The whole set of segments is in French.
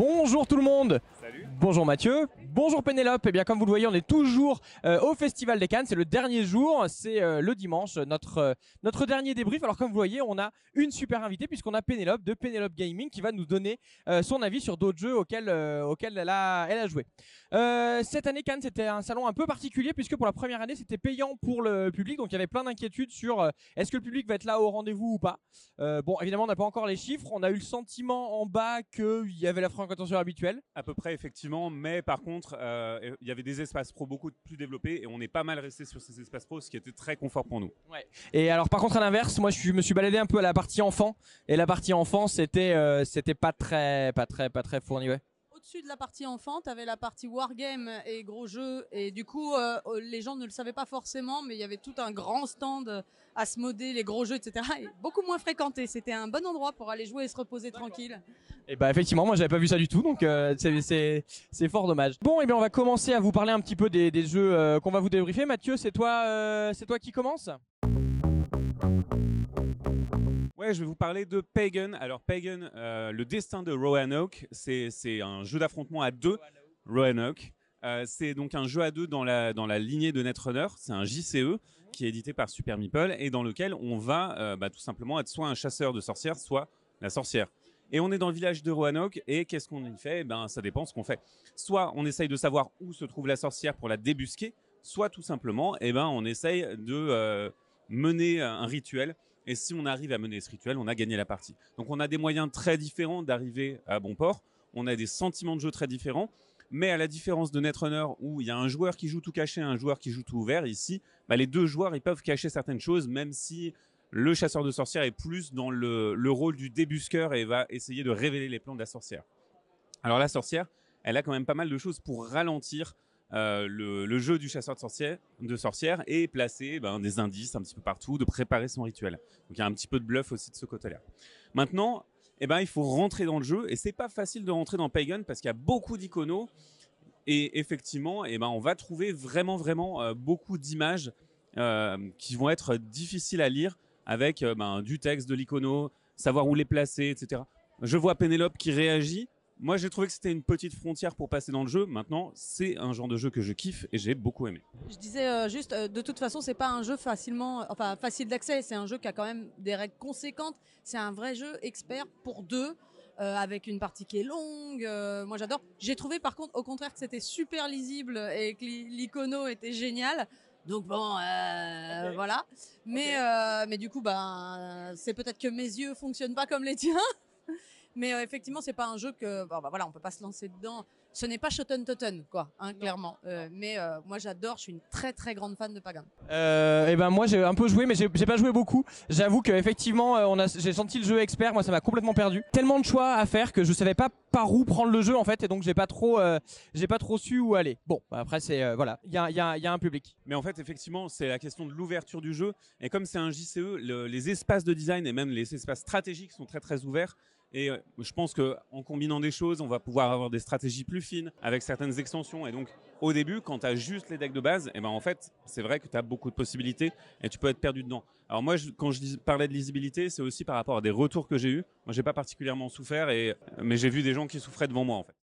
Bonjour tout le monde Salut. Bonjour Mathieu, bonjour Pénélope. Et bien comme vous le voyez, on est toujours euh, au Festival des Cannes. C'est le dernier jour, c'est euh, le dimanche, notre euh, notre dernier débrief. Alors comme vous voyez, on a une super invitée puisqu'on a Pénélope de Pénélope Gaming qui va nous donner son avis sur d'autres jeux auxquels elle a elle a joué. Cette année Cannes, c'était un salon un peu particulier puisque pour la première année, c'était payant pour le public. Donc il y avait plein d'inquiétudes sur est-ce que le public va être là au rendez-vous ou pas. Bon, évidemment, on n'a pas encore les chiffres. On a eu le sentiment en bas qu'il y avait la fréquentation habituelle. À peu près, effectivement, mais par contre, euh, il y avait des espaces pro beaucoup plus développés et on est pas mal resté sur ces espaces pro, ce qui était très confort pour nous. Et alors par contre à l'inverse, moi je me suis baladé un peu à la partie enfant et la partie enfant c'était euh, c'était pas très pas très pas très fourni ouais. Au-dessus de la partie enfant, tu avais la partie wargame et gros jeux. Et du coup, euh, les gens ne le savaient pas forcément, mais il y avait tout un grand stand à se moder, les gros jeux, etc. Et beaucoup moins fréquenté. C'était un bon endroit pour aller jouer et se reposer tranquille. Et bah effectivement moi j'avais pas vu ça du tout donc euh, c'est fort dommage. Bon et bien on va commencer à vous parler un petit peu des, des jeux euh, qu'on va vous débriefer. Mathieu c'est toi euh, c'est toi qui commence? Ouais, je vais vous parler de Pagan. Alors Pagan, euh, le destin de Roanoke, c'est un jeu d'affrontement à deux. Roanoke. Euh, c'est donc un jeu à deux dans la dans la lignée de Netrunner. C'est un JCE qui est édité par Super Meeple et dans lequel on va euh, bah, tout simplement être soit un chasseur de sorcières, soit la sorcière. Et on est dans le village de Roanoke et qu'est-ce qu'on y fait? Ben ça dépend ce qu'on fait. Soit on essaye de savoir où se trouve la sorcière pour la débusquer, soit tout simplement, eh ben on essaye de mener un rituel. Et si on arrive à mener ce rituel, on a gagné la partie. Donc on a des moyens très différents d'arriver à bon port. On a des sentiments de jeu très différents. Mais à la différence de Netrunner, où il y a un joueur qui joue tout caché, un joueur qui joue tout ouvert, ici, bah, les deux joueurs, ils peuvent cacher certaines choses, même si le chasseur de sorcières est plus dans le rôle du débusqueur et va essayer de révéler les plans de la sorcière. Alors la sorcière, elle a quand même pas mal de choses pour ralentir euh, le, jeu du chasseur de sorcières, de sorcières et placer ben, des indices un petit peu partout, de préparer son rituel. Donc il y a un petit peu de bluff aussi de ce côté-là. Maintenant, eh ben, il faut rentrer dans le jeu et c'est pas facile de rentrer dans Pagan parce qu'il y a beaucoup d'iconos et effectivement, eh ben, on va trouver vraiment, vraiment euh, beaucoup d'images euh, qui vont être difficiles à lire avec ben, du texte, de l'icono, savoir où les placer, etc. Je vois Pénélope qui réagit. Moi, j'ai trouvé que c'était une petite frontière pour passer dans le jeu. Maintenant, c'est un genre de jeu que je kiffe et j'ai beaucoup aimé. Je disais euh, juste, euh, de toute façon, c'est pas un jeu facilement, enfin facile d'accès. C'est un jeu qui a quand même des règles conséquentes. C'est un vrai jeu expert pour deux. euh, avec une partie qui est longue, euh, moi j'adore. J'ai trouvé par contre au contraire que c'était super lisible et que l'i- l'icono était génial. Donc bon, euh, voilà. Mais euh, mais du coup, ben c'est peut-être que mes yeux fonctionnent pas comme les tiens. Mais euh, effectivement, c'est pas un jeu que, bon, bah, voilà, on peut pas se lancer dedans. Ce n'est pas Shotten Totten, quoi, hein, clairement. Euh, mais euh, moi, j'adore. Je suis une très très grande fan de Pagan. Euh, et ben moi j'ai un peu joué mais j'ai j'ai pas joué beaucoup. J'avoue que effectivement euh, on a j'ai senti le jeu expert, moi ça m'a complètement perdu. Tellement de choix à faire que je savais pas par où prendre le jeu en fait et donc j'ai pas trop euh, j'ai pas trop su où aller. Bon, bah, après c'est euh, voilà, il y a il y a il y a un public. Mais en fait, effectivement, c'est la question de l'ouverture du jeu. Et comme c'est un JCE, le- les espaces de design et même les espaces stratégiques sont très très ouverts. Et euh, je pense que en combinant des choses, on va pouvoir avoir des stratégies plus fines avec certaines extensions. Et donc, au début, quand tu as juste les decks de base, et ben en fait, c'est vrai que tu as beaucoup de possibilités et tu peux être perdu dedans. Alors moi, quand je parlais de lisibilité, c'est aussi par rapport à des retours que j'ai eus. Moi, j'ai pas particulièrement souffert, et mais j'ai vu des gens qui souffraient devant moi en fait.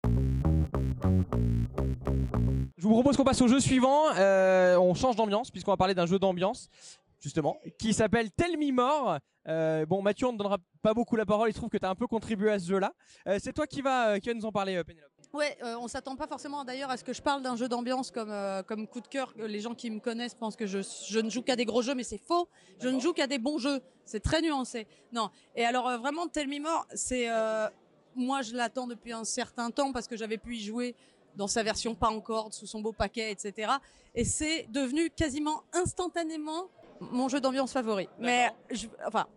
Je vous propose qu'on passe au jeu suivant. Euh, on change d'ambiance puisqu'on va parler d'un jeu d'ambiance justement qui s'appelle Tell Me More. Euh, bon Mathieu on ne donnera pas beaucoup la parole, il se trouve que tu as un peu contribué à ce jeu-là. Euh, c'est toi qui va euh, qui va nous en parler euh, Pénélope. Ouais, euh, on s'attend pas forcément d'ailleurs à ce que je parle d'un jeu d'ambiance comme euh, comme coup de cœur. Les gens qui me connaissent pensent que je, je ne joue qu'à des gros jeux, mais c'est faux. Je ne joue qu'à des bons jeux. C'est très nuancé. Non. Et alors euh, vraiment, Tell Me More, c'est euh, moi je l'attends depuis un certain temps parce que j'avais pu y jouer dans sa version pas encore, sous son beau paquet, etc. Et c'est devenu quasiment instantanément mon jeu d'ambiance favori. Mais je, enfin.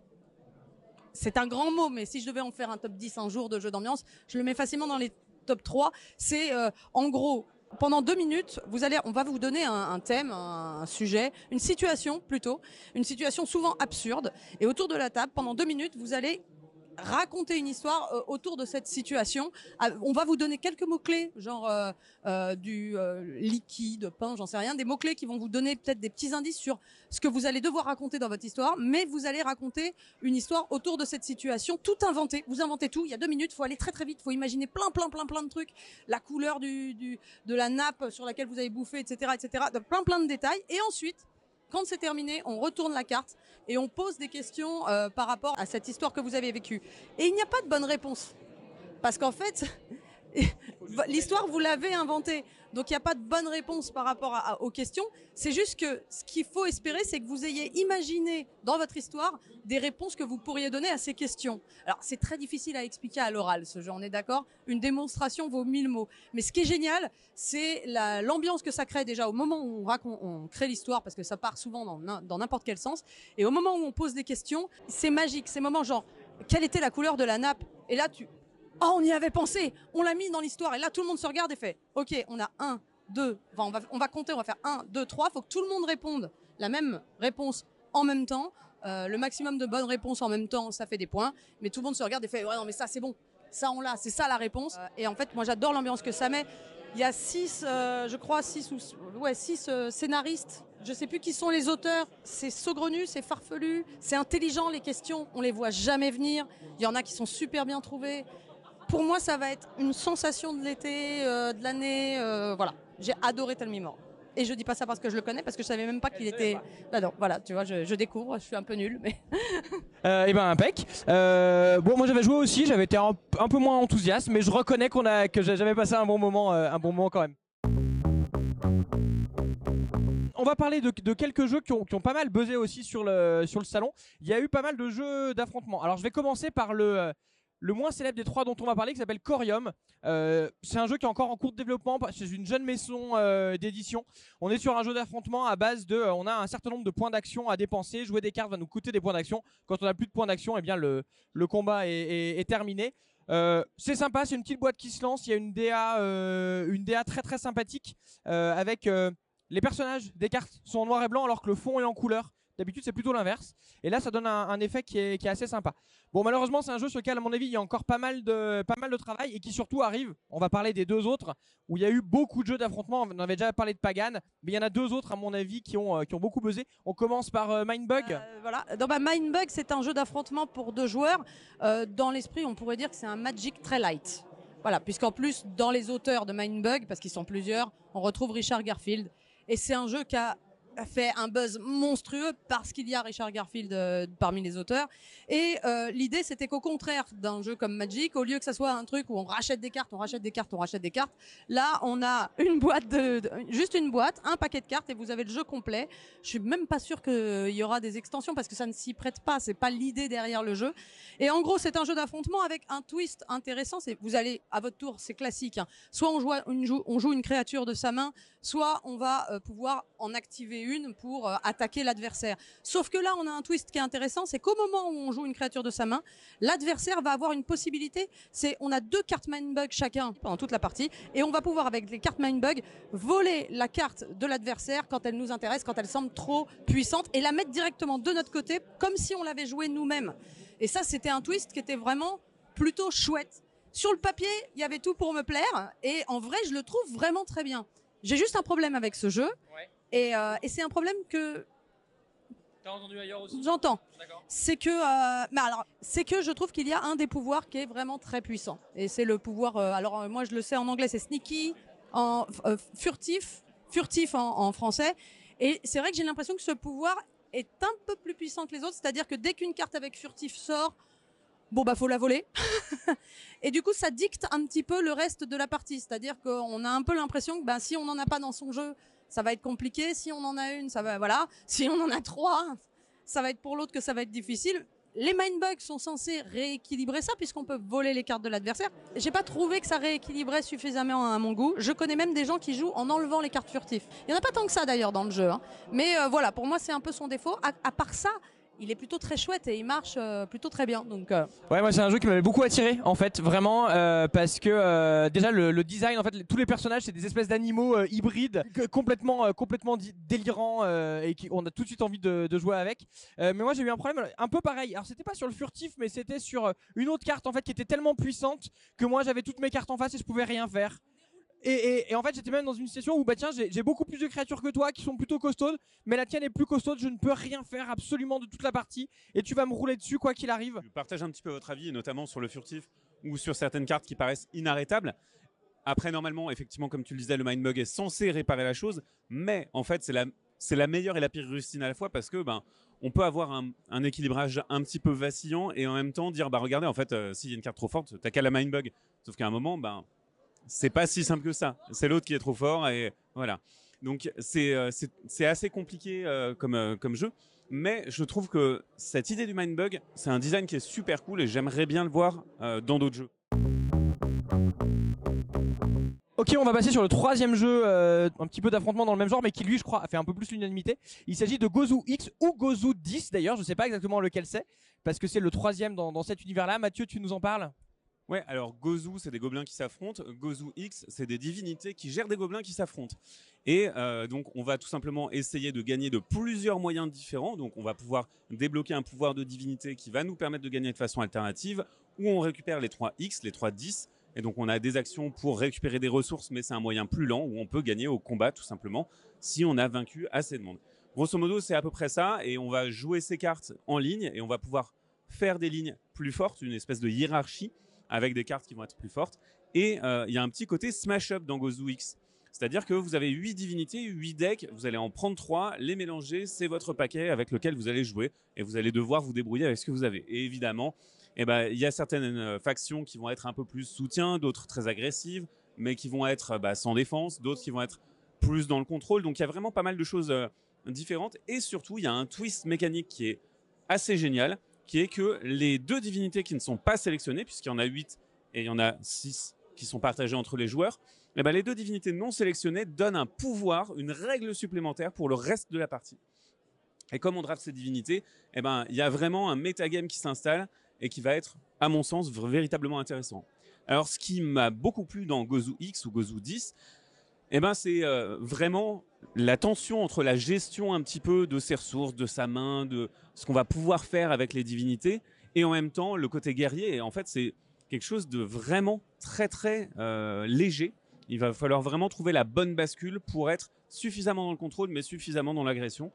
C'est un grand mot, mais si je devais en faire un top 10 un jour de jeu d'ambiance, je le mets facilement dans les top 3. C'est euh, en gros pendant deux minutes, vous allez, on va vous donner un, un thème, un, un sujet, une situation plutôt, une situation souvent absurde. Et autour de la table, pendant deux minutes, vous allez raconter une histoire euh, autour de cette situation. Ah, on va vous donner quelques mots-clés, genre euh, euh, du liquide, pain, j'en sais rien, des mots-clés qui vont vous donner peut-être des petits indices sur ce que vous allez devoir raconter dans votre histoire, mais vous allez raconter une histoire autour de cette situation, tout inventé. Vous inventez tout, il y a deux minutes, faut aller très très vite, faut imaginer plein plein plein plein de trucs, la couleur du, de la nappe sur laquelle vous avez bouffé, etc., etc., plein plein de détails. Et ensuite, quand c'est terminé, on retourne la carte et on pose des questions euh, par rapport à cette histoire que vous avez vécue. Et il n'y a pas de bonne réponse. Parce qu'en fait, l'histoire, vous l'avez inventée. Donc il n'y a pas de bonne réponse par rapport aux questions. C'est juste que ce qu'il faut espérer, c'est que vous ayez imaginé dans votre histoire des réponses que vous pourriez donner à ces questions. Alors c'est très difficile à expliquer à l'oral, ce jeu, on est d'accord? Une démonstration vaut mille mots. Mais ce qui est génial, c'est la- l'ambiance que ça crée déjà au moment où on, raconte, on crée l'histoire, parce que ça part souvent dans n'importe quel sens. Et au moment où on pose des questions, c'est magique. Ces moments genre, quelle était la couleur de la nappe? Et là, tu, Oh, on y avait pensé, on l'a mis dans l'histoire. Et là, tout le monde se regarde et fait Ok, on a un, deux, enfin, on, va, on va compter, on va faire un, deux, trois. Il faut que tout le monde réponde la même réponse en même temps. Euh, le maximum de bonnes réponses en même temps, ça fait des points. Mais tout le monde se regarde et fait Ouais, non, mais ça, c'est bon. Ça, on l'a, c'est ça la réponse. Euh, et en fait, moi, j'adore l'ambiance que ça met. Il y a six, euh, je crois, six ou ouais, six scénaristes. Je sais plus qui sont les auteurs. C'est saugrenu, c'est farfelu, c'est intelligent les questions. On les voit jamais venir. Il y en a qui sont super bien trouvées pour moi, ça va être une sensation de l'été, euh, de l'année. euh, voilà, j'ai adoré Telmimore. Et je dis pas ça parce que je le connais, parce que je savais même pas qu'il était. Ah non, voilà, tu vois, je, je découvre, je suis un peu nulle, mais Euh, et ben impec. Euh, bon, moi j'avais joué aussi, j'avais été un, un peu moins enthousiaste, mais je reconnais qu'on a que j'a- j'avais passé un bon moment, euh, un bon moment quand même. On va parler de, de quelques jeux qui ont, qui ont pas mal buzzé aussi sur le, sur le salon. Il y a eu pas mal de jeux d'affrontement. Alors je vais commencer par le, euh, le moins célèbre des trois dont on va parler, qui s'appelle Corium. Euh, c'est un jeu qui est encore en cours de développement chez une jeune maison euh, d'édition. On est sur un jeu d'affrontement à base de, euh, on a un certain nombre de points d'action à dépenser. Jouer des cartes va nous coûter des points d'action. Quand on n'a plus de points d'action, eh bien le, combat est, est- terminé. C'est sympa, c'est une petite boîte qui se lance. Il y a une DA, une DA très très sympathique avec les personnages des cartes sont en noir et blanc alors que le fond est en couleur. D'habitude, c'est plutôt l'inverse. Et là, ça donne un, effet qui est, qui est assez sympa. Bon, malheureusement, c'est un jeu sur lequel, à mon avis, il y a encore pas mal, de, pas mal de travail et qui surtout arrive. On va parler des deux autres où il y a eu beaucoup de jeux d'affrontement. On avait déjà parlé de Pagan, mais il y en a deux autres, à mon avis, qui ont, euh, qui ont beaucoup buzzé. On commence par euh, Mindbug. Euh, voilà. Dans ma Mindbug, c'est un jeu d'affrontement pour deux joueurs. Dans l'esprit, on pourrait dire que c'est un Magic très light. Voilà, puisqu'en plus, dans les auteurs de Mindbug, parce qu'ils sont plusieurs, on retrouve Richard Garfield. Et c'est un jeu qui a fait un buzz monstrueux parce qu'il y a Richard Garfield euh, parmi les auteurs. Et euh, l'idée, c'était qu'au contraire d'un jeu comme Magic, au lieu que ça soit un truc où on rachète des cartes, on rachète des cartes, on rachète des cartes, là, on a une boîte de, juste une boîte, un paquet de cartes et vous avez le jeu complet. Je suis même pas sûr qu'il y aura des extensions parce que ça ne s'y prête pas. C'est pas l'idée derrière le jeu. Et en gros, c'est un jeu d'affrontement avec un twist intéressant. C'est vous allez à votre tour, c'est classique. hein. Soit on joue, une, on joue une créature de sa main, soit on va euh, pouvoir en activer une pour euh, attaquer l'adversaire. Sauf que là, on a un twist qui est intéressant, c'est qu'au moment où on joue une créature de sa main, l'adversaire va avoir une possibilité. C'est on a deux cartes Mindbug chacun pendant toute la partie, et on va pouvoir avec les cartes Mindbug voler la carte de l'adversaire quand elle nous intéresse, quand elle semble trop puissante, et la mettre directement de notre côté, comme si on l'avait joué nous-mêmes. Et ça, c'était un twist qui était vraiment plutôt chouette. Sur le papier, il y avait tout pour me plaire, et en vrai, je le trouve vraiment très bien. J'ai juste un problème avec ce jeu. Et, euh, et c'est un problème que T'as entendu ailleurs aussi j'entends. C'est que, euh, mais alors, c'est que je trouve qu'il y a un des pouvoirs qui est vraiment très puissant, et c'est le pouvoir. euh, alors moi, je le sais en anglais, c'est sneaky, en furtif, furtif en, en français. Et c'est vrai que j'ai l'impression que ce pouvoir est un peu plus puissant que les autres, c'est-à-dire que dès qu'une carte avec furtif sort, bon bah faut la voler. et du coup, ça dicte un petit peu le reste de la partie, c'est-à-dire qu'on a un peu l'impression que ben, si on n'en a pas dans son jeu, ça va être compliqué. Si on en a une, ça va voilà. Si on en a trois, ça va être pour l'autre que ça va être difficile. Les mindbugs sont censés rééquilibrer ça puisqu'on peut voler les cartes de l'adversaire. J'ai pas trouvé que ça rééquilibrait suffisamment à mon goût. Je connais même des gens qui jouent en enlevant les cartes furtives. Il y en a pas tant que ça d'ailleurs dans le jeu, hein. mais euh, voilà, pour moi c'est un peu son défaut. À part ça, il est plutôt très chouette et il marche euh, plutôt très bien. Donc, euh, Ouais, moi c'est un jeu qui m'avait beaucoup attiré en fait, vraiment, euh, parce que déjà le, design, en fait, tous les personnages c'est des espèces d'animaux hybrides, complètement, complètement délirants et qui, on a tout de suite envie de, de jouer avec. Mais moi j'ai eu un problème un peu pareil. Alors c'était pas sur le furtif, mais c'était sur une autre carte en fait qui était tellement puissante que moi j'avais toutes mes cartes en face et je pouvais rien faire. Et, en fait, j'étais même dans une situation où, bah tiens, j'ai beaucoup plus de créatures que toi qui sont plutôt costaudes, mais la tienne est plus costaude, je ne peux rien faire absolument de toute la partie, et tu vas me rouler dessus quoi qu'il arrive. Je partage un petit peu votre avis, notamment sur le furtif ou sur certaines cartes qui paraissent inarrêtables. Après, normalement, effectivement, comme tu le disais, le Mindbug est censé réparer la chose, mais en fait, c'est la, meilleure et la pire rustine à la fois parce que ben, on peut avoir un, équilibrage un petit peu vacillant et en même temps dire bah regardez, en fait, euh, s'il y a une carte trop forte, t'as qu'à la Mindbug. Sauf qu'à un moment, ben, c'est pas si simple que ça. C'est l'autre qui est trop fort et voilà. Donc, c'est, euh, assez compliqué euh, comme, euh, comme jeu. Mais je trouve que cette idée du Mindbug, c'est un design qui est super cool et j'aimerais bien le voir dans d'autres jeux. Ok, on va passer sur le troisième jeu, un petit peu d'affrontement dans le même genre, mais qui lui, je crois, a fait un peu plus l'unanimité. Il s'agit de Gozu X ou Gozu 10 d'ailleurs, je sais pas exactement lequel c'est, parce que c'est le troisième dans, dans cet univers-là. Mathieu, tu nous en parles? Ouais, alors Gozu, c'est des gobelins qui s'affrontent. Gozu X, c'est des divinités qui gèrent des gobelins qui s'affrontent. Et euh, donc, on va tout simplement essayer de gagner de plusieurs moyens différents. Donc, on va pouvoir débloquer un pouvoir de divinité qui va nous permettre de gagner de façon alternative, ou on récupère les 3 X, les 3 10. Et donc, on a des actions pour récupérer des ressources, mais c'est un moyen plus lent où on peut gagner au combat, tout simplement, si on a vaincu assez de monde. Grosso modo, c'est à peu près ça. Et on va jouer ces cartes en ligne et on va pouvoir faire des lignes plus fortes, une espèce de hiérarchie avec des cartes qui vont être plus fortes. Et euh, il y a un petit côté smash-up dans Gozu X. C'est-à-dire que vous avez 8 divinités, 8 decks, vous allez en prendre 3, les mélanger, c'est votre paquet avec lequel vous allez jouer, et vous allez devoir vous débrouiller avec ce que vous avez. Et évidemment, eh ben, il y a certaines euh, factions qui vont être un peu plus soutien, d'autres très agressives, mais qui vont être bah, sans défense, d'autres qui vont être plus dans le contrôle. Donc il y a vraiment pas mal de choses euh, différentes. Et surtout, il y a un twist mécanique qui est assez génial, qui est que les deux divinités qui ne sont pas sélectionnées, puisqu'il y en a 8 et il y en a 6 qui sont partagées entre les joueurs, eh ben, les deux divinités non sélectionnées donnent un pouvoir, une règle supplémentaire pour le reste de la partie. Et comme on draft ces divinités, eh ben, il y a vraiment un metagame qui s'installe et qui va être, à mon sens, véritablement intéressant. Alors, ce qui m'a beaucoup plu dans Gozu X ou Gozu 10, eh ben, c'est euh, vraiment la tension entre la gestion un petit peu de ses ressources, de sa main, de ce qu'on va pouvoir faire avec les divinités, et en même temps le côté guerrier. Et en fait, c'est quelque chose de vraiment très très euh, léger. Il va falloir vraiment trouver la bonne bascule pour être suffisamment dans le contrôle, mais suffisamment dans l'agression.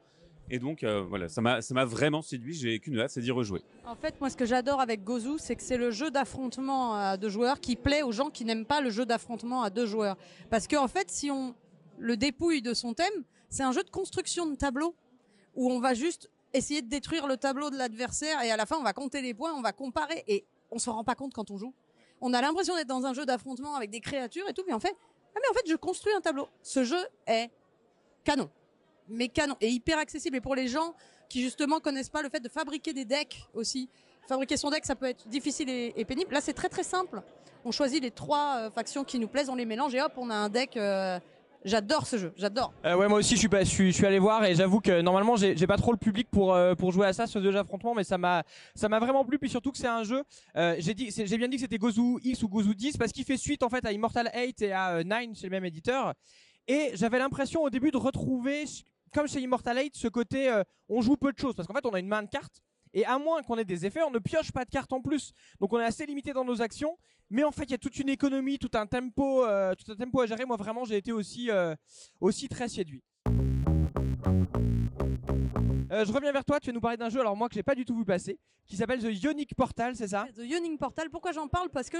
Et donc, euh, voilà, ça m'a vraiment séduit. J'ai qu'une hâte, c'est d'y rejouer. En fait, moi, ce que j'adore avec Gozu, c'est que c'est le jeu d'affrontement à deux joueurs qui plaît aux gens qui n'aiment pas le jeu d'affrontement à deux joueurs. Parce qu'en fait, si on le dépouille de son thème, c'est un jeu de construction de tableau où on va juste essayer de détruire le tableau de l'adversaire et à la fin, on va compter les points, on va comparer et on s'en rend pas compte quand on joue. On a l'impression d'être dans un jeu d'affrontement avec des créatures et tout, mais en fait, ah mais en fait, je construis un tableau. Ce jeu est canon, mais canon et hyper accessible. Et pour les gens qui justement connaissent pas le fait de fabriquer des decks aussi. Fabriquer son deck, ça peut être difficile et, et pénible. Là, c'est très très simple. On choisit les trois euh, factions qui nous plaisent, on les mélange et hop, on a un deck. euh, J'adore ce jeu, j'adore. Euh, ouais, moi aussi, je suis, allé voir et j'avoue que normalement, j'ai pas trop le public pour, euh, jouer à ça, ce jeu d'affrontement, mais ça m'a vraiment plu. Puis surtout que c'est un jeu. euh, j'ai bien dit que c'était Gozu X ou Gozu 10 parce qu'il fait suite en fait à Immortal 8 et à euh, 9 chez le même éditeur. Et j'avais l'impression au début de retrouver, comme chez Immortal 8, ce côté euh, on joue peu de choses parce qu'en fait, on a une main de cartes. Et à moins qu'on ait des effets, on ne pioche pas de cartes en plus. Donc on est assez limité dans nos actions. Mais en fait, il y a toute une économie, tout un tempo, euh, tout un tempo à gérer. Moi, vraiment, j'ai été aussi, euh, aussi très séduit. Euh, je reviens vers toi, tu vas nous parler d'un jeu, alors moi que j'ai pas du tout vu passer, qui s'appelle The Ionic Portal, c'est ça? The Yawning Portal, pourquoi j'en parle? Parce que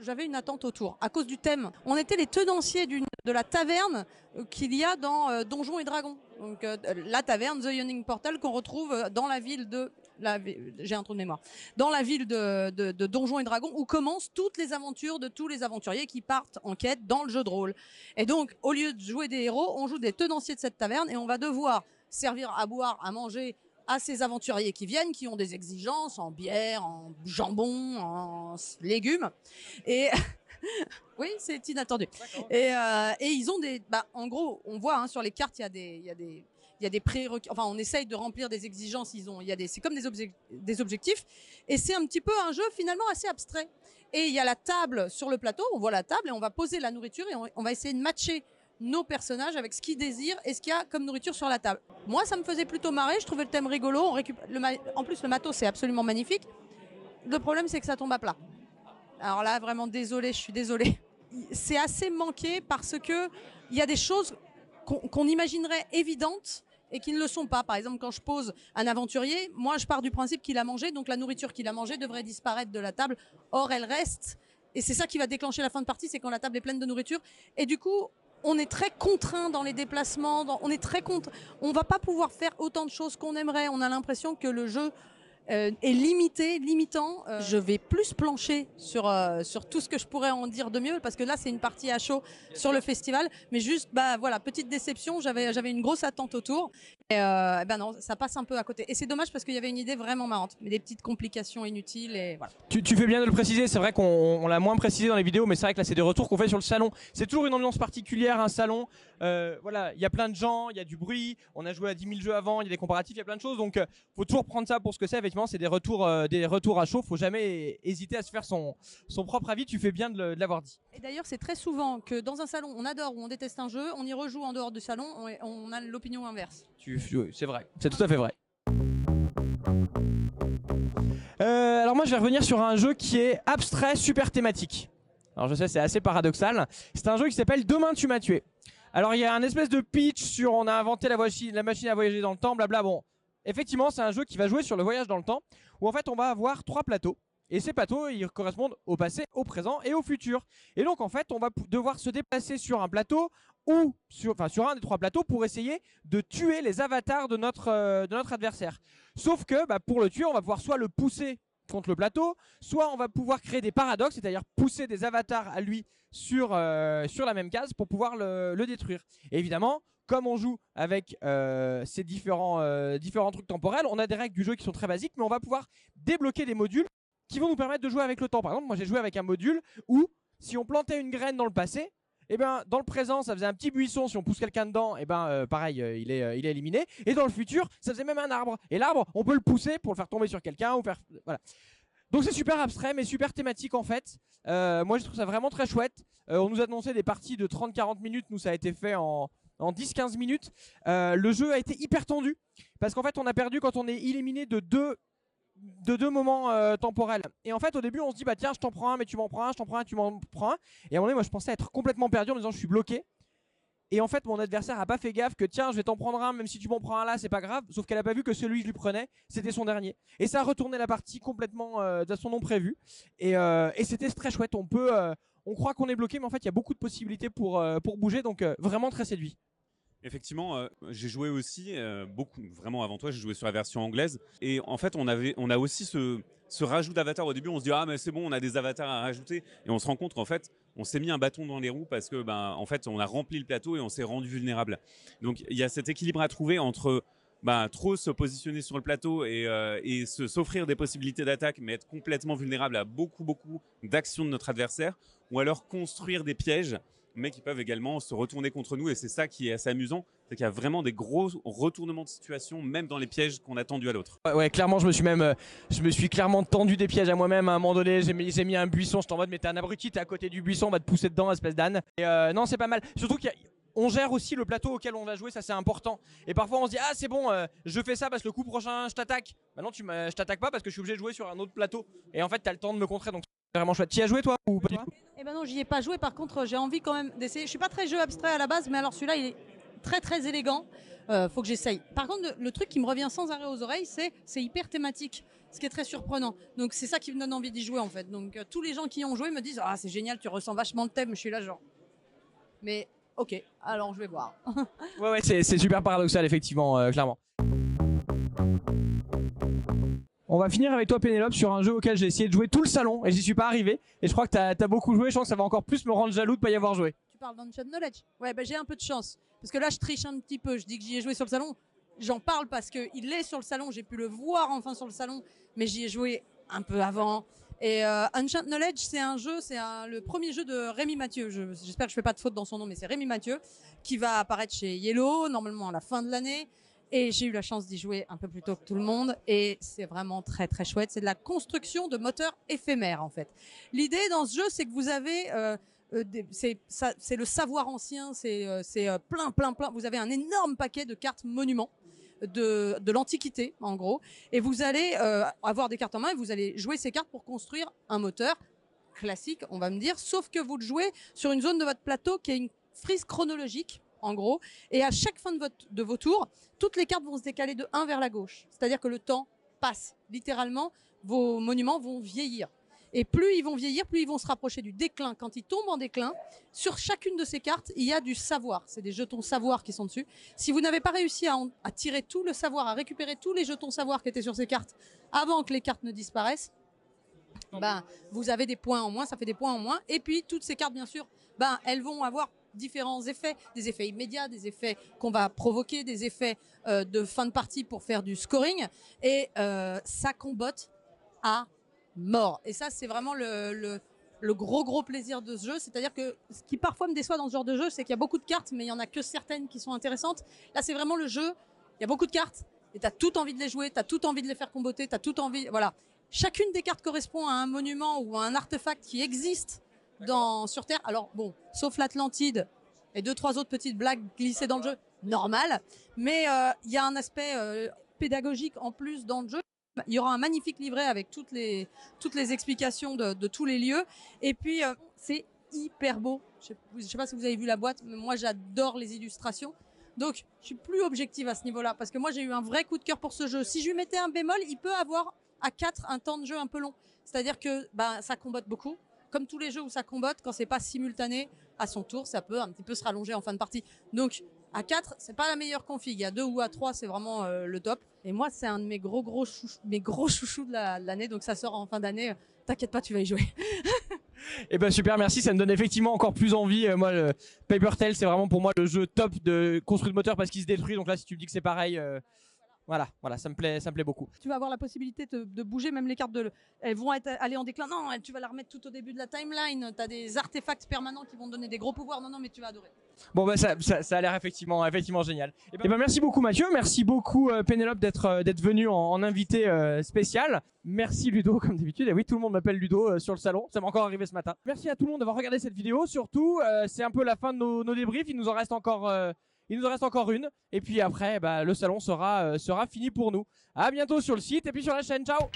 j'avais une attente autour, à cause du thème. On était les tenanciers de la taverne qu'il y a dans Donjons et Dragons. Donc la taverne, The Yawning Portal, qu'on retrouve dans la ville de... la J'ai un trou de mémoire. Dans la ville de, de- de Donjons et Dragons, où commencent toutes les aventures de tous les aventuriers qui partent en quête dans le jeu de rôle. Et donc, au lieu de jouer des héros, on joue des tenanciers de cette taverne et on va devoir servir à boire, à manger à ces aventuriers qui viennent, qui ont des exigences en bière, en jambon, en légumes. Et oui, c'est inattendu. Et, euh, et ils ont des, bah, en gros, on voit hein, sur les cartes, il y a des, il y a des, il y a des prérequis. Enfin, on essaye de remplir des exigences. Ils ont, il y a des, c'est comme des, des objectifs. Et c'est un petit peu un jeu finalement assez abstrait. Et il y a la table sur le plateau. On voit la table et on va poser la nourriture et on, va essayer de matcher nos personnages avec ce qu'ils désirent et ce qu'il y a comme nourriture sur la table. Moi, ça me faisait plutôt marrer. Je trouvais le thème rigolo. On récup- le En plus, le matos c'est absolument magnifique. Le problème, c'est que ça tombe à plat. Alors là, vraiment désolé, je suis désolée. C'est assez manqué parce que il y a des choses qu'on imaginerait évidentes et qui ne le sont pas. Par exemple, quand je pose un aventurier, moi, je pars du principe qu'il a mangé, donc la nourriture qu'il a mangée devrait disparaître de la table. Or, elle reste. Et c'est ça qui va déclencher la fin de partie, c'est quand la table est pleine de nourriture. Et du coup, on est très contraint dans les déplacements. on est très contraint. On va pas pouvoir faire autant de choses qu'on aimerait. On a l'impression que le jeu euh, est limité, limitant. Euh, je vais plus plancher sur euh, sur tout ce que je pourrais en dire de mieux parce que là c'est une partie à chaud sur le festival, mais juste bah voilà petite déception. J'avais une grosse attente autour. Et euh, eh ben non, ça passe un peu à côté. Et c'est dommage parce qu'il y avait une idée vraiment marrante, mais des petites complications inutiles et voilà. Tu, tu fais bien de le préciser, c'est vrai qu'on on l'a moins précisé dans les vidéos, mais c'est vrai que là c'est des retours qu'on fait sur le salon. C'est toujours une ambiance particulière, un salon. Euh, voilà, il y a plein de gens, il y a du bruit. On a joué à 10 000 jeux avant, il y a des comparatifs, il y a plein de choses. Donc, euh, faut toujours prendre ça pour ce que c'est. Effectivement, c'est des retours, euh, des retours à chaud. Faut jamais hésiter à se faire son, son propre avis. Tu fais bien de l'avoir dit. Et d'ailleurs, c'est très souvent que dans un salon, on adore ou on déteste un jeu, on y rejoue en dehors du salon, on, on a l'opinion inverse. Tu, c'est vrai, c'est tout à fait vrai. Euh, alors moi je vais revenir sur un jeu qui est abstrait, super thématique. Alors je sais c'est assez paradoxal. C'est un jeu qui s'appelle Demain tu m'as tué. Alors il y a un espèce de pitch sur on a inventé la, la machine à voyager dans le temps, blabla. Bon, effectivement c'est un jeu qui va jouer sur le voyage dans le temps, où en fait on va avoir trois plateaux. Et ces plateaux, ils correspondent au passé, au présent et au futur. Et donc en fait, on va devoir se déplacer sur un plateau ou sur, sur un des trois plateaux pour essayer de tuer les avatars de notre, euh, adversaire. Sauf que bah, pour le tuer, on va pouvoir soit le pousser contre le plateau, soit on va pouvoir créer des paradoxes, c'est-à-dire pousser des avatars à lui sur, euh, la même case pour pouvoir le, détruire. Évidemment, comme on joue avec euh, ces différents trucs temporels, on a des règles du jeu qui sont très basiques, mais on va pouvoir débloquer des modules qui vont nous permettre de jouer avec le temps. Par exemple, moi j'ai joué avec un module où si on plantait une graine dans le passé, et ben dans le présent ça faisait un petit buisson. Si on pousse quelqu'un dedans et ben euh, pareil euh, il est euh, il est éliminé. Et dans le futur ça faisait même un arbre. Et l'arbre on peut le pousser pour le faire tomber sur quelqu'un voilà. Donc c'est super abstrait mais super thématique en fait. Moi je trouve ça vraiment très chouette. On nous a annoncé des parties de 30-40 minutes. Nous ça a été fait en en 10-15 minutes. Le jeu a été hyper tendu. Parce qu'en fait on a perdu quand on est éliminé de deux de deux moments euh, temporels. Et en fait, au début, on se dit, bah tiens, je t'en prends un, mais tu m'en prends un, je t'en prends un, tu m'en prends un. Et à un moment donné, moi, je pensais être complètement perdu en me disant, je suis bloqué. Et en fait, mon adversaire a pas fait gaffe que tiens, je vais t'en prendre un, même si tu m'en prends un là, c'est pas grave. Sauf qu'elle a pas vu que celui que je lui prenais, c'était son dernier. Et ça a retourné la partie complètement euh, de son nom prévu. Et, euh, et c'était très chouette. On peut, euh, on croit qu'on est bloqué, mais en fait, il y a beaucoup de possibilités pour, pour bouger. Donc, vraiment très séduit. Effectivement, euh, j'ai joué aussi euh, beaucoup, vraiment avant toi, j'ai joué sur la version anglaise. Et en fait, on avait, on a aussi ce, rajout d'avatars. Au début, on se dit ah mais c'est bon, on a des avatars à rajouter. Et on se rend compte qu'en fait, on s'est mis un bâton dans les roues parce que ben en fait, on a rempli le plateau et on s'est rendu vulnérable. Donc il y a cet équilibre à trouver entre ben, trop se positionner sur le plateau et, euh, et se- s'offrir des possibilités d'attaque, mais être complètement vulnérable à beaucoup beaucoup d'actions de notre adversaire, ou alors construire des pièges mais qui peuvent également se retourner contre nous. Et c'est ça qui est assez amusant, c'est qu'il y a vraiment des gros retournements de situation, même dans les pièges qu'on a tendus à l'autre. Ouais, clairement, je me suis même, euh, je me suis clairement tendu des pièges à moi-même. À un moment donné, j'ai mis, mis un buisson. J'étais en mode, mais t'es un abruti, t'es à côté du buisson, on va te pousser dedans, espèce d'âne. Euh, non, c'est pas mal. Surtout qu'on gère aussi le plateau auquel on va jouer, ça c'est important. Et parfois, on se dit, ah, c'est bon, euh, je fais ça parce que le coup prochain, je t'attaque. Bah non, tu je t'attaque pas parce que je suis obligé de jouer sur un autre plateau. Et en fait, t'as le temps de me contrer, donc vraiment chouette. Tu y as joué toi ou pas du tout Eh ben non, j'y ai pas joué. Par contre, j'ai envie quand même d'essayer. Je suis pas très jeu abstrait à la base, mais alors celui-là, il est très très élégant. Euh, faut que j'essaye. Par contre, le, truc qui me revient sans arrêt aux oreilles, c'est c'est hyper thématique, ce qui est très surprenant. Donc c'est ça qui me donne envie d'y jouer en fait. Donc euh, tous les gens qui y ont joué me disent ah c'est génial, tu ressens vachement le thème. Je suis là genre. Mais ok, alors je vais voir. Ouais, ouais, c'est c'est super paradoxal, effectivement, euh, clairement. On va finir avec toi, Pénélope, sur un jeu auquel j'ai essayé de jouer tout le salon et j'y suis pas arrivé. Et je crois que t'as as beaucoup joué. Je pense que ça va encore plus me rendre jaloux de pas y avoir joué. Tu parles d'Ancient Knowledge Ouais, ben j'ai un peu de chance. Parce que là, je triche un petit peu. Je dis que j'y ai joué sur le salon. J'en parle parce qu'il est sur le salon. J'ai pu le voir enfin sur le salon. Mais j'y ai joué un peu avant. Et euh, Knowledge, c'est un jeu, c'est le premier jeu de Rémi Mathieu. Je- J'espère que je fais pas de faute dans son nom, mais c'est Rémi Mathieu qui va apparaître chez Yellow, normalement à la fin de l'année. Et j'ai eu la chance d'y jouer un peu plus tôt que tout le monde. Et c'est vraiment très très chouette. C'est de la construction de moteurs éphémères en fait. L'idée dans ce jeu, c'est que vous avez... Euh, euh, c'est le savoir ancien, c'est euh, plein, plein, plein. Vous avez un énorme paquet de cartes monuments de, de l'Antiquité, en gros. Et vous allez avoir des cartes en main et vous allez jouer ces cartes pour construire un moteur classique, on va me dire, sauf que vous le jouez sur une zone de votre plateau qui est une frise chronologique, en gros. Et à chaque fin de, votre, de vos tours, toutes les cartes vont se décaler de 1 vers la gauche. C'est-à-dire que le temps passe. Littéralement, vos monuments vont vieillir. Et plus ils vont vieillir, plus ils vont se rapprocher du déclin. Quand ils tombent en déclin, sur chacune de ces cartes, il y a du savoir. C'est des jetons savoir qui sont dessus. Si vous n'avez pas réussi à, à tirer tout le savoir, à récupérer tous les jetons savoir qui étaient sur ces cartes avant que les cartes ne disparaissent, ben, vous avez des points en moins, ça fait des points en moins. Et puis, toutes ces cartes, bien sûr, ben, elles vont avoir différents effets, des effets immédiats, des effets qu'on va provoquer, des effets euh, de fin de partie pour faire du scoring. Et euh, ça combotte à mort. Et ça, c'est vraiment le, gros, gros plaisir de ce jeu. C'est-à-dire que ce qui parfois me déçoit dans ce genre de jeu, c'est qu'il y a beaucoup de cartes, mais il y en a que certaines qui sont intéressantes. Là, c'est vraiment le jeu. Il y a beaucoup de cartes et tu as tout envie de les jouer, tu as tout envie de les faire comboter, tu as tout envie. Voilà. Chacune des cartes correspond à un monument ou à un artefact qui existe sur Terre. Alors, bon, sauf l'Atlantide et deux, trois autres petites blagues glissées dans le jeu, normal. Mais euh, il y a un aspect euh, pédagogique en plus dans le jeu. Il y aura un magnifique livret avec toutes les, toutes les explications de, tous les lieux. Et puis, euh, c'est hyper beau. Je ne sais pas si vous avez vu la boîte, mais moi, j'adore les illustrations. Donc, je suis plus objective à ce niveau-là, parce que moi, j'ai eu un vrai coup de cœur pour ce jeu. Si je lui mettais un bémol, il peut avoir à 4 un temps de jeu un peu long. C'est-à-dire que bah, ça combotte beaucoup. Comme tous les jeux où ça combotte, quand c'est pas simultané, à son tour, ça peut un petit peu se rallonger en fin de partie. Donc, à 4, c'est pas la meilleure config. À 2 ou à 3, c'est vraiment euh, le top. Et moi, c'est un de mes gros, gros, chouchous, mes gros chouchous de la- de l'année. Donc, ça sort en fin d'année. T'inquiète pas, tu vas y jouer. Et ben super, merci, ça me donne effectivement encore plus envie. Euh, moi, le Paper Tail, c'est vraiment pour moi le jeu top de construire de moteur parce qu'il se détruit. Donc là, si tu me dis que c'est pareil, euh, voilà, voilà, ça me plaît, ça me plaît beaucoup. tu vas avoir la possibilité de, de bouger même les cartes de elles vont être aller en déclin non tu vas la remettre tout au début de la timeline tu as des artefacts permanents qui vont te donner des gros pouvoirs non non mais tu vas adorer Bon bah ça, ça, ça a l'air effectivement, effectivement génial. Et ben, merci beaucoup Mathieu, merci beaucoup euh, Pénélope d'être euh, d'être venu en, en invité euh, spécial. Merci Ludo comme d'habitude. Et oui, tout le monde m'appelle Ludo euh, sur le salon. Ça m'est encore arrivé ce matin. Merci à tout le monde d'avoir regardé cette vidéo. Surtout, euh, c'est un peu la fin de nos, nos débriefs. Il nous en reste encore, euh, il nous en reste encore une. Et puis après, bah, le salon sera euh, sera fini pour nous. À bientôt sur le site et puis sur la chaîne. Ciao.